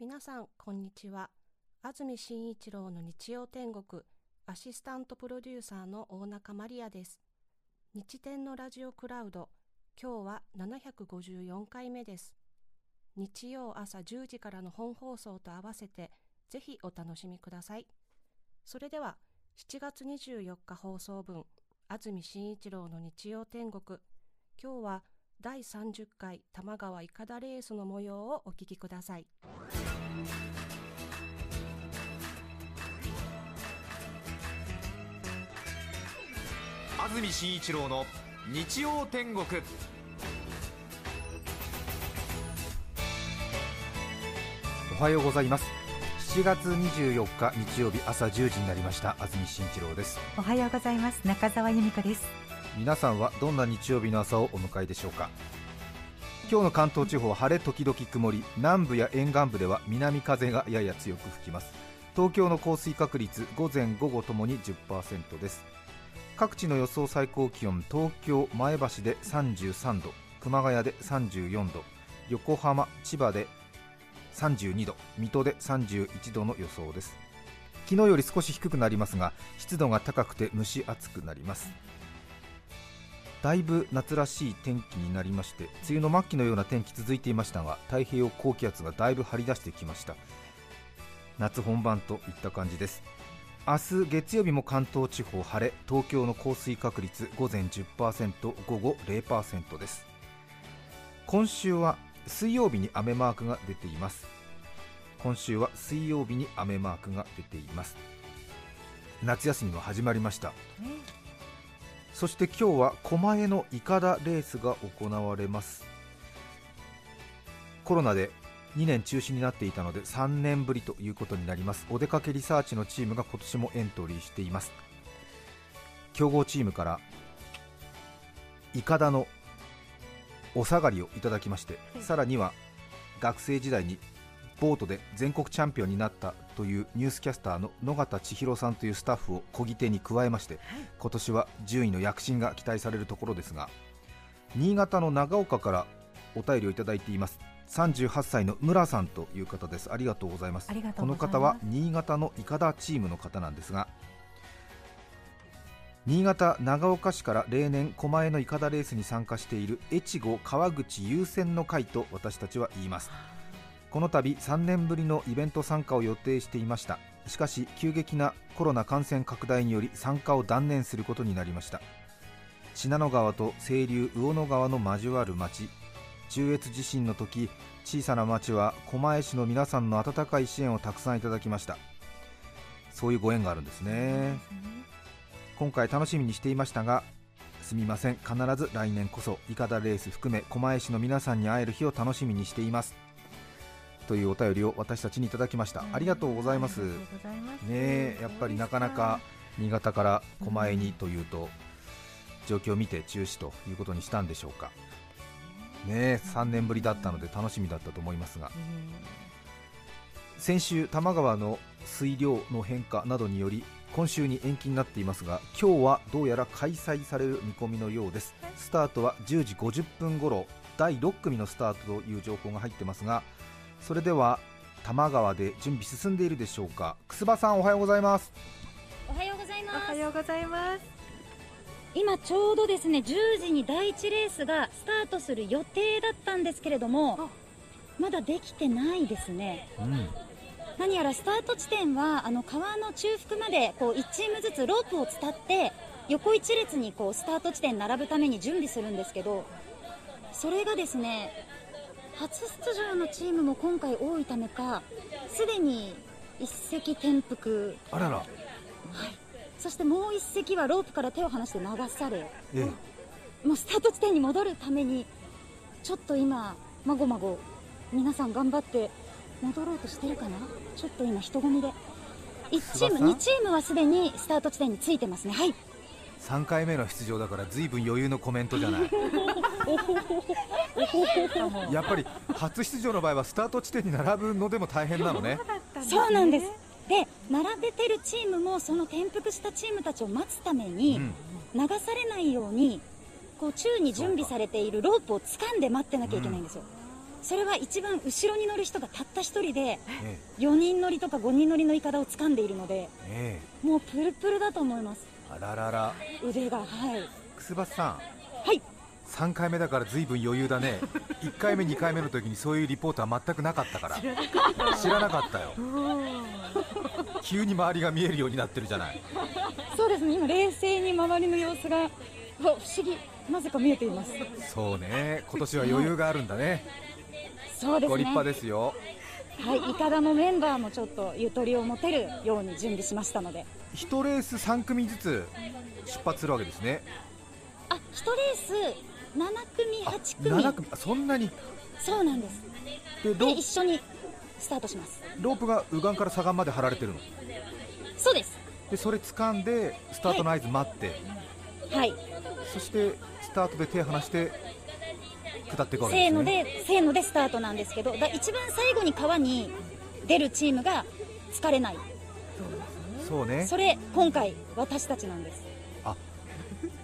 皆さんこんにちは。安住紳一郎の日曜天国アシスタントプロデューサーの大中マリアです。日天のラジオクラウド今日は754回目です。日曜朝10時からの本放送と合わせてぜひお楽しみください。それでは7月24日放送分安住紳一郎の日曜天国今日は第30回多摩川いかだレースの模様をお聞きください。安住紳一郎の日曜天国。おはようございます。7月24日日曜日朝10時になりました。安住紳一郎です。おはようございます。中澤由美子です。皆さんはどんな日曜日の朝をお迎えでしょうか。今日の関東地方は晴れ時々曇り。南部や沿岸部では南風がやや強く吹きます。東京の降水確率午前午後ともに10%です各地の予想最高気温東京前橋で33度熊谷で34度横浜千葉で32度水戸で31度の予想です。昨日より少し低くなりますが湿度が高くて蒸し暑くなります。だいぶ夏らしい天気になりまして梅雨の末期のような天気続いていましたが太平洋高気圧がだいぶ張り出してきました。夏本番といった感じです。明日月曜日も関東地方晴れ東京の降水確率午前10%午後0%です。今週は水曜日に雨マークが出ています。今週は水曜日に雨マークが出ています。夏休みも始まりました、そして今日は狛江のいかだレースが行われます。コロナで2年中止になっていたので3年ぶりということになります。お出かけリサーチのチームが今年もエントリーしています。強豪チームからいかだのお下がりをいただきまして、さらには学生時代にボートで全国チャンピオンになったというニュースキャスターの野方千尋さんというスタッフを小ぎ手に加えまして、今年は順位の躍進が期待されるところですが新潟の長岡からお便りをいただいています38歳の村さんという方です。ありがとうございます。この方は新潟のいかだチームの方なんですが新潟長岡市から例年狛江のいかだレースに参加している越後川口優先の会と私たちは言います。この度3年ぶりのイベント参加を予定していました。しかし急激なコロナ感染拡大により参加を断念することになりました。信濃川と清流魚野川の交わる町中越地震の時小さな町は狛江市の皆さんの温かい支援をたくさんいただきました。そういうご縁があるんですね。今回楽しみにしていましたがすみません。必ず来年こそいかだレース含め狛江市の皆さんに会える日を楽しみにしています。というお便りを私たちにいただきました。ありがとうございます。ねやっぱりなかなか新潟から狛江にというと状況を見て中止ということにしたんでしょうかね3年ぶりだったので楽しみだったと思いますが。先週多摩川の水量の変化などにより今週に延期になっていますが今日はどうやら開催される見込みのようです。スタートは10時50分頃第6組のスタートという情報が入ってますがそれでは多摩川で準備進んでいるでしょうか。楠葉さんおはようございます。おはようございます。おはようございます今ちょうどですね10時に第1レースがスタートする予定だったんですけれどもまだできてないですね、うん、何やらスタート地点はあの川の中腹までこう1チームずつロープを伝って横一列にこうスタート地点に並ぶために準備するんですけどそれがですね初出場のチームも今回多いためかすでに一石転覆。あらら、はい、そしてもう一隻はロープから手を離して流され、ええ、もうスタート地点に戻るためにちょっと今まごまご皆さん頑張って戻ろうとしてるかな？ちょっと今人混みで。1チーム2チームはすでにスタート地点についてますね。はい。3回目の出場だからずいぶん余裕のコメントじゃない？やっぱり初出場の場合はスタート地点に並ぶのでも大変なのね。そうなんです。で並べてるチームもその転覆したチームたちを待つために、流されないようにこう宙に準備されているロープを掴んで待ってなきゃいけないんですよ、それは一番後ろに乗る人がたった一人でえ4人乗りとか5人乗りのイカダを掴んでいるのでええ。もうプルプルだと思います。えあららら。腕がはい。楠橋さん。はい3回目だから随分余裕だね。1回目2回目の時にそういうリポートは全くなかったから。知らなかったよ。急に周りが見えるようになってるじゃない。そうですね。今冷静に周りの様子がわ不思議。なぜか見えています。そうね。今年は余裕があるんだね。そうですね。ご立派ですよ。はい。イカダのメンバーもちょっとゆとりを持てるように準備しましたので。1レース3組ずつ出発するわけですね。あ1レース7組あ8組。7組。あそんなに？そうなんです。でロで一緒にスタートします。ロープが右岸から左岸まで張られてるの？そうです。でそれ掴んでスタートの合図待って、はい。そしてスタートで手離して下っていくわけせーのですねでせーのでスタートなんですけどだ一番最後に川に出るチームが疲れない。そうね。それ今回私たちなんです。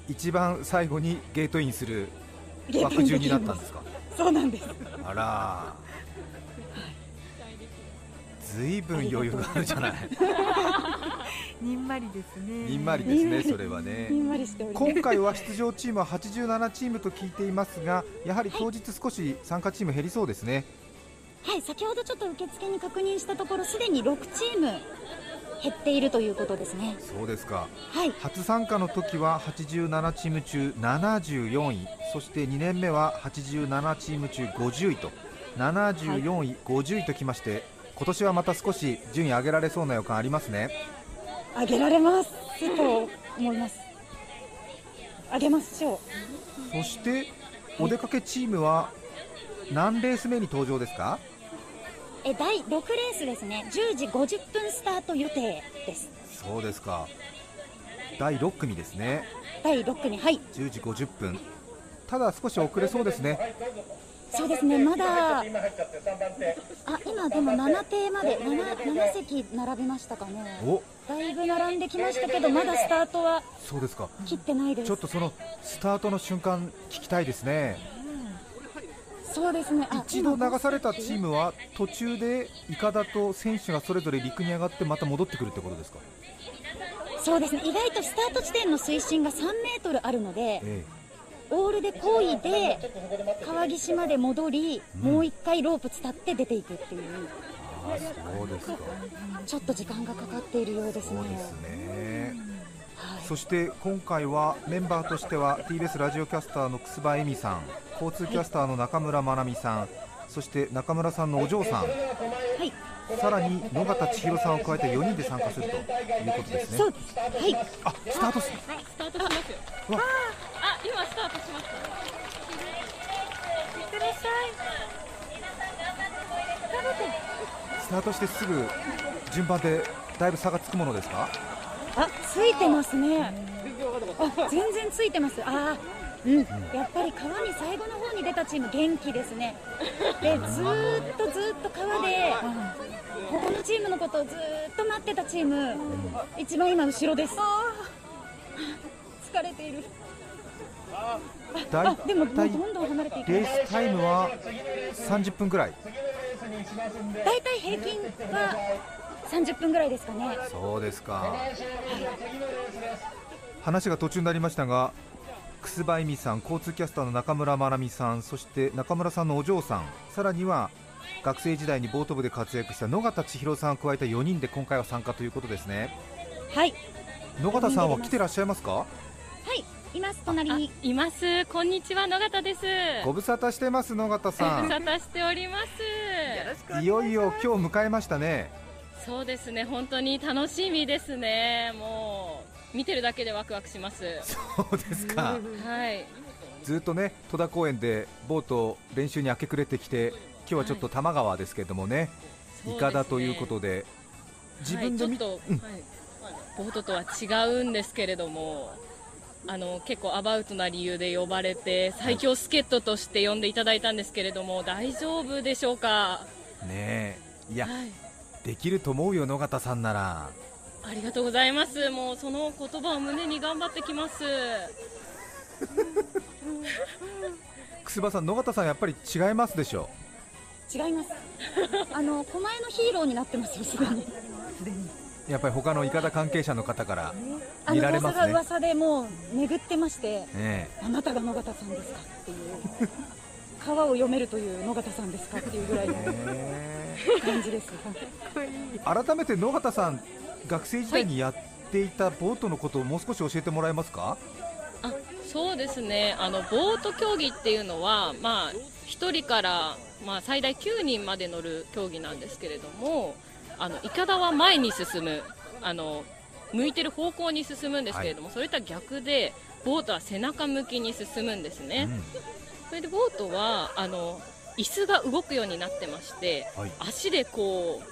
一番最後にゲートインする枠順になったんですか？そうなんです。あら。ずいぶん余裕があるじゃない。にんまりですね。にんまりですねそれはね。にんまりしております。今回は出場チームは87チームと聞いていますがやはり当日少し参加チーム減りそうですね。はい先ほどちょっと受付に確認したところすでに6チーム減っているということですね。そうですか。はい。初参加の時は87チーム中74位そして2年目は87チーム中50位と74位、50位ときまして今年はまた少し順位上げられそうな予感ありますね。上げられますと思います。上げましょう。そしてお出かけチームは何レース目に登場ですか？え第6レースですね。10時50分スタート予定です。そうですか。第6組ですね。第6組はい。10時50分ただ少し遅れそうですね。そうですね。まだあ今でも7艇まで 7, 7席並びましたかね。お。だいぶ並んできましたけどまだスタートはそうですか。切ってないです。ちょっとそのスタートの瞬間聞きたいですね。そうですね。あ一度流されたチームは途中でイカダと選手がそれぞれ陸に上がってまた戻ってくるってことですか、そうですね。意外とスタート地点の水深が3メートルあるのでえオールで漕いで川岸まで戻り、もう一回ロープ伝って出ていくっていう。え、ああそうですか。ちょっと時間がかかっているようですね。そうですね。はい。そして今回はメンバーとしては TBS ラジオキャスターの楠葉恵美さん交通キャスターの中村まなみさんそして中村さんのお嬢さん。はいさらに野方千尋さんを加えて4人で参加するということですね。そうです。はい。あスタートすスタートしますよ。あ、今スタートしました。いってらっしゃいスタートしてすぐ順番でだいぶ差がつくものですか？あついてますね。あ全然ついてます。あうん、やっぱり川に最後の方に出たチーム元気ですね。でずーっとずーっと川で他のチームのことをずーっと待ってたチーム一番今後ろです。疲れている。あでもどんどん離れていきレースタイムは30分ぐらい。大体平均は30分ぐらいですかね。そうですか。話が途中になりましたが楠葉恵美さん交通キャスターの中村まなみさんそして中村さんのお嬢さん。さらには学生時代にボート部で活躍した野方千尋さんを加えた4人で今回は参加ということですね。はい。野方さんは来てらっしゃいますか？はいいます隣に。います。こんにちは、野方です。ご無沙汰してます野方さご無沙汰しております。んいよいよ今日迎えましたね。そうですね、本当に楽しみですね。もう見てるだけでワクワクします。そうですか。はい。ずっとね戸田公園でボート練習に明け暮れてきて今日はちょっと多摩川ですけれどもね、イカだということで自分で見、はい、ちょっと、うん。はい、ボートとは違うんですけれども。あの結構アバウトな理由で呼ばれて最強助っ人として呼んでいただいたんですけれども大丈夫でしょうか、ねえ。いやはい、できると思うよ野方さんならありがとうございます。もうその言葉を胸に頑張ってきます。楠葉さん野方さんやっぱり違いますでしょ違います。あの狛江のヒーローになってますよすでに。やっぱり他のいかだ関係者の方からあの見られますね。噂が噂でもう巡ってましてえあなたが野方さんですかっていう川を読めるという野方さんですかっていうぐらいのえ。感じです。改めて野方さん学生時代にやっていたボートのことをもう少し教えてもらえますか、あそうですね。あのボート競技っていうのは、まあ、1人から、まあ、最大9人まで乗る競技なんですけれどもあのいかだは前に進む。あの向いてる方向に進むんですけれども、それとは逆でボートは背中向きに進むんですね、それでボートはあの椅子が動くようになってまして、はい足でこ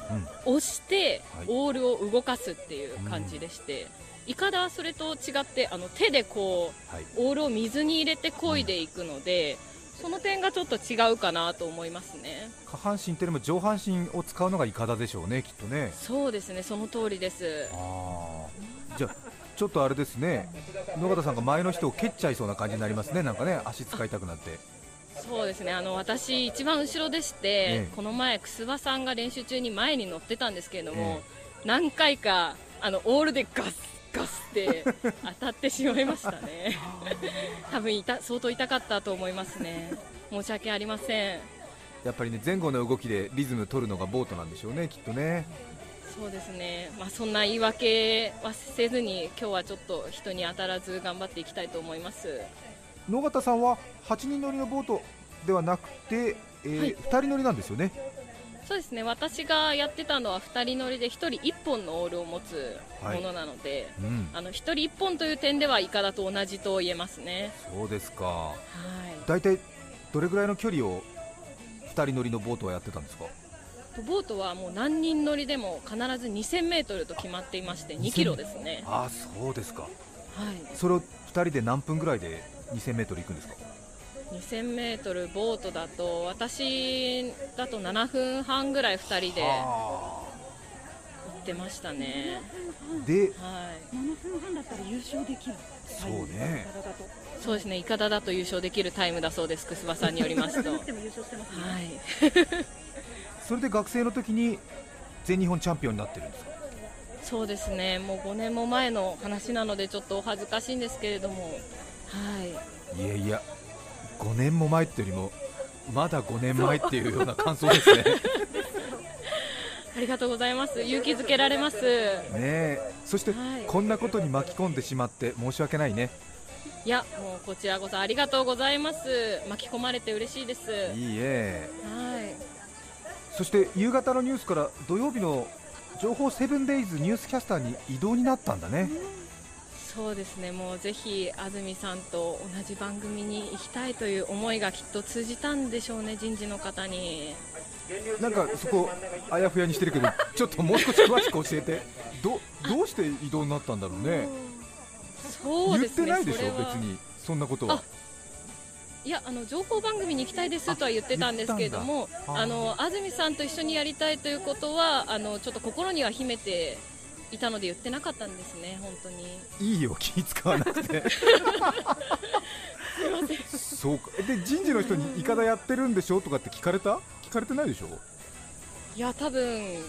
う、押してはいオールを動かすっていう感じでして、いかだはそれと違ってあの手でこうはいオールを水に入れて漕いでいくので、その点がちょっと違うかなと思いますね。下半身っていうよりも上半身を使うのがいかだでしょうね、きっとね。そうですね、その通りです。あーじゃあちょっとあれですね、野方さんが前の人を蹴っちゃいそうな感じになりますね、なんかね、足使いたくなって。そうですね、あの私一番後ろでして、ええこの前、楠葉さんが練習中に前に乗ってたんですけれども、え何回かあのオールでガスガスって 当たってしまいましたね。多分いた相当痛かったと思いますね。申し訳ありません。やっぱりね、前後の動きでリズム取るのがボートなんでしょうね、きっとね。そうですね、まあ、そんな言い訳はせずに、今日はちょっと人に当たらず頑張っていきたいと思います。野方さんは8人乗りのボートではなくて、えーはい2人乗りなんですよね？そうですね私がやってたのは2人乗りで1人1本のオールを持つものなので、うん、あの1人1本という点ではイカダと同じと言えますね。そうですか。はい大体どれぐらいの距離を2人乗りのボートはやってたんですか？ボートはもう何人乗りでも必ず2000メートルと決まっていまして2キロですね。ああそうですかはいそれを2人で何分ぐらいで2000メートル行くんですか？2000メートルボートだと私だと7分半ぐらい2人で行ってましたね。ではい。7分半だったら優勝できる。そうね。そうですね、イカダだと優勝できるタイムだそうです、楠葉さんによりますと。はい、それで学生の時に全日本チャンピオンになってるんですか？そうですね、もう5年も前の話なので、ちょっとお恥ずかしいんですけれども、はい、いやいや5年も前っていうよりもまだ5年前っていうような感想ですね。ね ありがとうございます、勇気づけられます。え。そして、はい。こんなことに巻き込んでしまって申し訳ないね。いや、もうこちらこそありがとうございます、巻き込まれて嬉しいです。いいえ。はい。そして夕方のニュースから土曜日の情報セブンデイズニュースキャスターに異動になったんだね、そうですね、もうぜひ安住さんと同じ番組に行きたいという思いがきっと通じたんでしょうね、人事の方に。なんかそこあやふやにしてるけどちょっともう少し詳しく教えて。どどうして異動になったんだろうね。言っそうですねてないでしょ別に。そんなことは。あいやあの情報番組に行きたいですとは言ってたんですけれどもあの安住さんと一緒にやりたいということはあのちょっと心には秘めていたので言ってなかったんですね本当に。いいよ気使わなくて。そうか。で人事の人にイカダやってるんでしょとかって聞かれた？聞かれてないでしょ？いや多分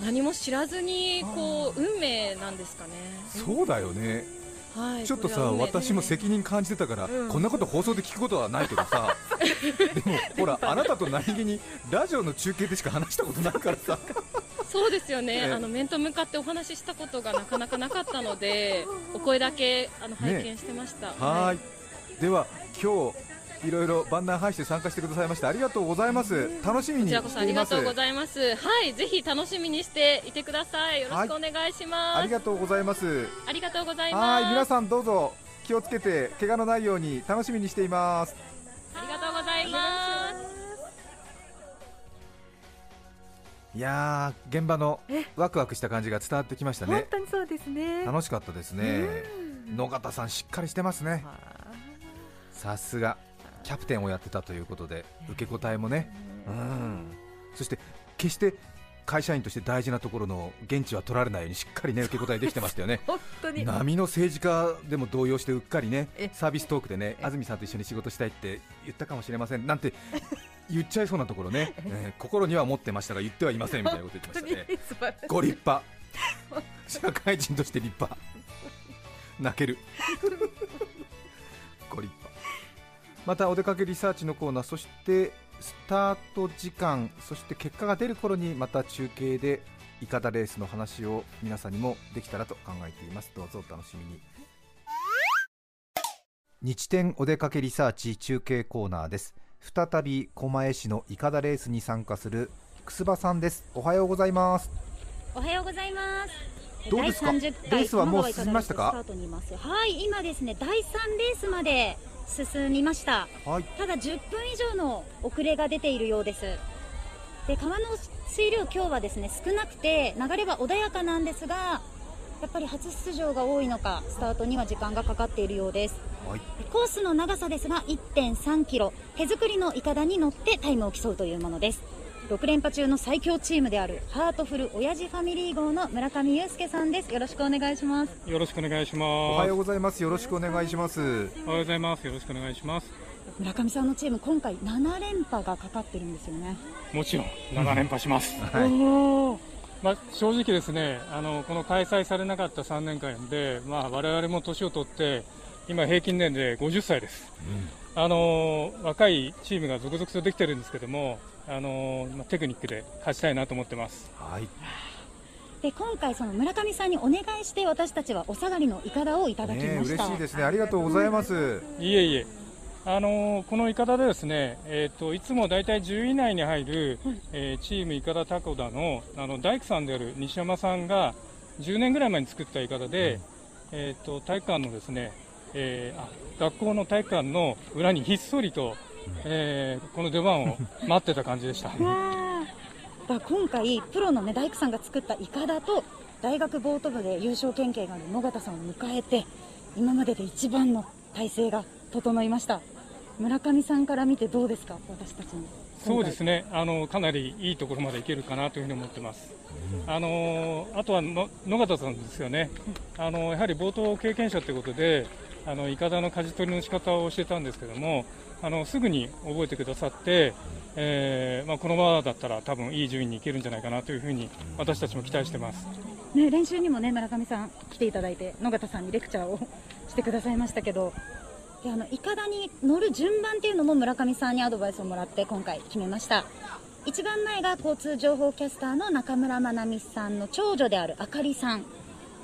何も知らずにこう運命なんですかね。そうだよね。はいちょっとさ私も責任感じてたから、うん。こんなこと放送で聞くことはないけどさ。でもほらあなたと何気にラジオの中継でしか話したことないからさそうですよね、ええ。あの面と向かってお話ししたことがなかなかなかったので お声だけあの拝見してました、はーい。では今日いろいろ万難排して参加してくださいましてありがとうございます。楽しみにこちらこそありがとうごいざいます。はい、ぜひ楽しみにしていてください。よろしくお願いします。ありがとうございます。ありがとうございはます。ーい。皆さんどうぞ気をつけて怪我のないように楽しみにしています。ありがとうございます。いやー現場のワクワクした感じが伝わってきました本ね当にそうですね。楽しかったですね。野方さんしっかりしてますね。さすがキャプテンをやってたということで受け答えもね。うん。そして決して会社員として大事なところの現地は取られないようにしっかりね受け答えできてましたよね。本当に。波の政治家でも動揺してうっかりねえ。サービストークでねえ。安住さんと一緒に仕事したいって言ったかもしれません。なんて 言っちゃいそうなところね、え。ー心には持ってましたが言ってはいませんみたいなこと言ってましたね ご立派。社会人として立派。泣ける。ご立派。またお出かけリサーチのコーナーそしてスタート時間そして結果が出る頃にまた中継でイカダレースの話を皆さんにもできたらと考えています。どうぞお楽しみに。日天お出かけリサーチ中継コーナーです。再び狛江市のイカダレースに参加する楠葉さんです。おはようございます。おはようございます。どうですか？第30レ回ースはもう進みましたかはい、今ですね、第3レースまで進みました。はいただ10分以上の遅れが出ているようです。で、川の水量今日はですね、少なくて流れは穏やかなんですが、やっぱり初出場が多いのか、スタートには時間がかかっているようです。はいコースの長さですが1.3キロ手作りのイカダに乗ってタイムを競うというものです6連覇中の最強チームであるハートフル親父ファミリー号の村上祐介さんですよろしくお願いしますよろしくお願いします。おはようございますよろしくお願いしますおはようございます。よろしくお願いします。村上さんのチーム今回7連覇がかかってるんですよねもちろん7連覇します。はいまあ正直ですね、あのこの開催されなかった3年間で、まあ我々も年を取って今平均年齢50歳です。あの若いチームが続々とできてるんですけども、あのまあテクニックで勝ちたいなと思ってます。はい。で今回その村上さんにお願いして私たちはお下がりのイカダをいただきました、嬉しいですね。ありがとうございます。いえいえ、あのこのイカダでですね、えー、といつも大体10位以内に入る、えーチームイカダタコダのあの大工さんである西山さんが10年ぐらい前に作ったイカダで、えー、と体育館のですね、えーあ学校の体育館の裏にひっそりと、えーこの出番を待ってた感じでした。だ今回プロの、ね、大工さんが作ったイカダと大学ボート部で優勝経験がある野方さんを迎えて今までで一番の体制が整いました。村上さんから見てどうですか？私たちにそうですね。あのかなりいいところまでいけるかなというふうに思ってます、あのあとはの野方さんですよね、あのやはり冒頭経験者ということで、あのイカダの舵取りの仕方を教えたんですけども、あのすぐに覚えてくださって、えーまあ、このままだったら多分いい順位にいけるんじゃないかなというふうに私たちも期待してます。ね、練習にもね村上さん来ていただいて野方さんにレクチャーをしてくださいましたけどであのイカダに乗る順番っていうのも村上さんにアドバイスをもらって今回決めました。一番前が交通情報キャスターの中村まなみさんの長女であるあかりさん。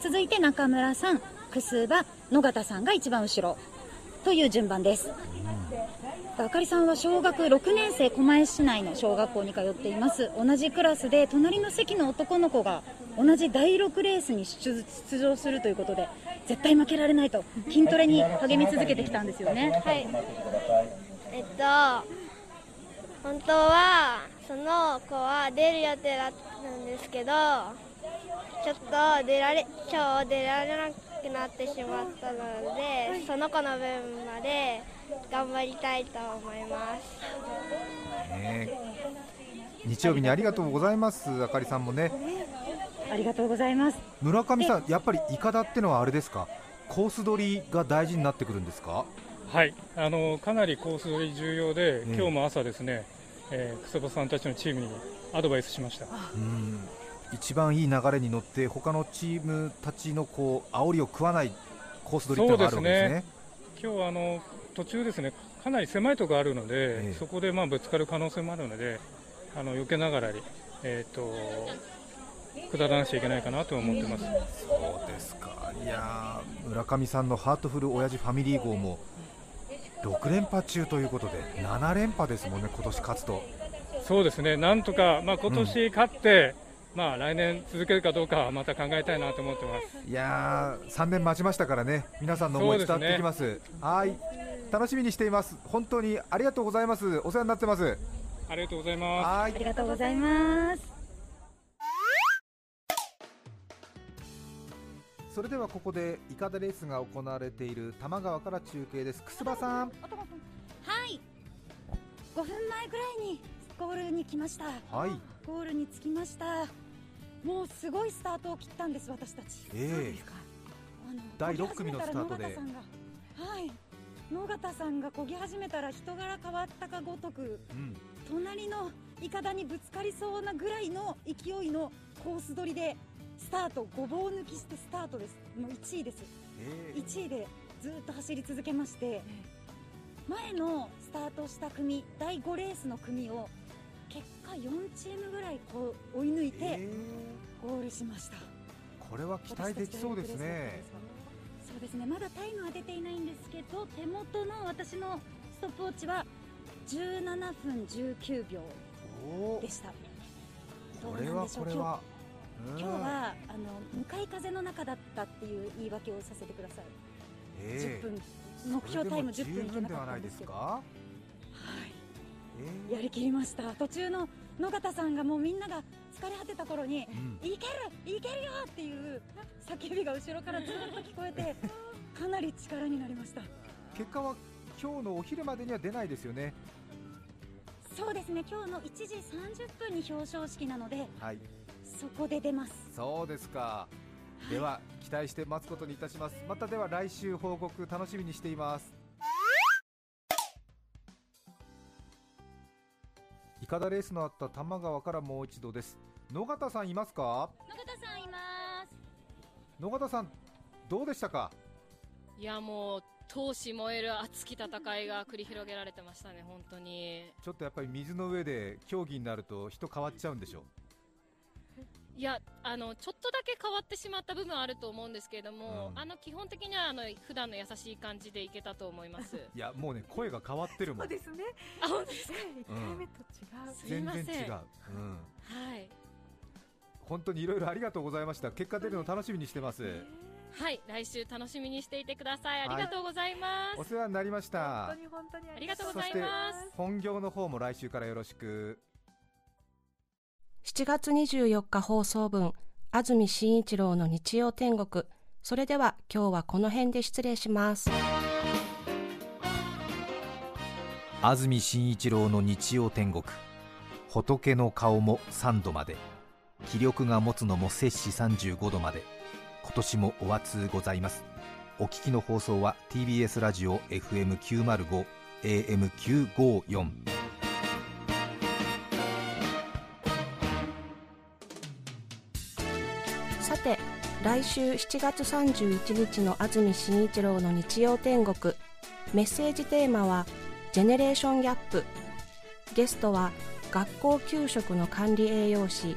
続いて中村さん楠葉野方さんが一番後ろという順番です。あかりさんは小学6年生狛江市内の小学校に通っています同じクラスで隣の席の男の子が同じ第6レースに出場するということで絶対負けられないと筋トレに励み続けてきたんですよねはい。えっと、本当はその子は出る予定だったんですけど、ちょっと出られ今日出られなくなってしまったので、その子の分まで頑張りたいと思います。ねえ。日曜日にありがとうございますあかりさんもね。ありがとうございます。村上さんやっぱりイカダってのはあれですか？コース取りが大事になってくるんですか？はい、あのかなりコース取り重要で、うん。今日も朝ですね、えー、草場さんたちのチームにアドバイスしました。うん。一番いい流れに乗って他のチームたちのこう煽りを食わないコース取りっていうのがあるわけですね。今日はあの途中ですね、かなり狭いところあるので、ええ。そこでまあぶつかる可能性もあるので、あの避けながらに、えー、と下らなくちゃいけないかなと思ってます。そうですか。いやー村上さんのハートフル親父ファミリー号も6連覇中ということで7連覇ですもんね今年勝つと。そうですね、なんとか、まあ今年勝って、まあ来年続けるかどうかはまた考えたいなと思ってます。いやー3年待ちましたからね。皆さんの思い伝わってきます。はい楽しみにしています。本当にありがとうございます。お世話になってます。ありがとうございます。はい。ありがとうございます。それではここでイカダレースが行われている多摩川から中継です。楠葉さん。はい。5分前ぐらいにゴールに来ました。はい。ゴールに着きました。もうすごいスタートを切ったんです私たち。ええ。あの第六組のスタートで。はい野方さんが漕ぎ始めたら人柄変わったかごとくうん。隣のイカダにぶつかりそうなぐらいの勢いのコース取りでスタートごぼう抜きしてスタートです。もう1位です。ええ1位でずっと走り続けまして前のスタートした組第5レースの組を結果4チームぐらいこう追い抜いてえゴールしました、えこれは期待できそうですねそうですね。まだタイムは出ていないんですけど手元の私のストップウォッチは17分19秒おでした。これはこれは。今日今日はあの向かい風の中だったっていう言い訳をさせてください、ええ10分。目標タイム10分いけなかったんでけど。ですすか？はい。えやりきりました。途中の野方さんがもうみんなが疲れ果てた頃にえうん「いけるいけるよ!」っていう叫びが後ろからずっと聞こえて かなり力になりました。結果は今日のお昼までには出ないですよね。そうですね。今日の1時30分に表彰式なのではい。そこで出ます。そうですか。では期待して待つことにいたします。またでは来週報告楽しみにしています。いかだレースのあった多摩川からもう一度です野方さんいますか？野方さんいます野方さんどうでしたか？いやもう闘志燃える熱き戦いが繰り広げられてましたね、本当に。ちょっとやっぱり水の上で競技になると人変わっちゃうんでしょ？いやあのちょっとだけ変わってしまった部分あると思うんですけれども、うんあの基本的にはあの普段の優しい感じでいけたと思います。いやもうね声が変わってるもそうんですね。あ本当ですか？一回目と違う。すい全ません。然違う、うん、はい本当にいろいろありがとうございました。結果出るの楽しみにしてます。はい来週楽しみにしていてください。あはい。りがとうございます。お世話になりました。本当に本当にありがとうございます。本業の方も来週からよろしく。7月24日放送分安住紳一郎の日曜天国。それでは今日はこの辺で失礼します。安住紳一郎の日曜天国。仏の顔も3度まで気力が持つのも摂氏35度まで。今年もお熱ございます。お聞きの放送は TBS ラジオ FM905 AM954 さて来週7月31日の安住紳一郎の日曜天国。メッセージテーマはジェネレーションギャップ。ゲストは学校給食の管理栄養士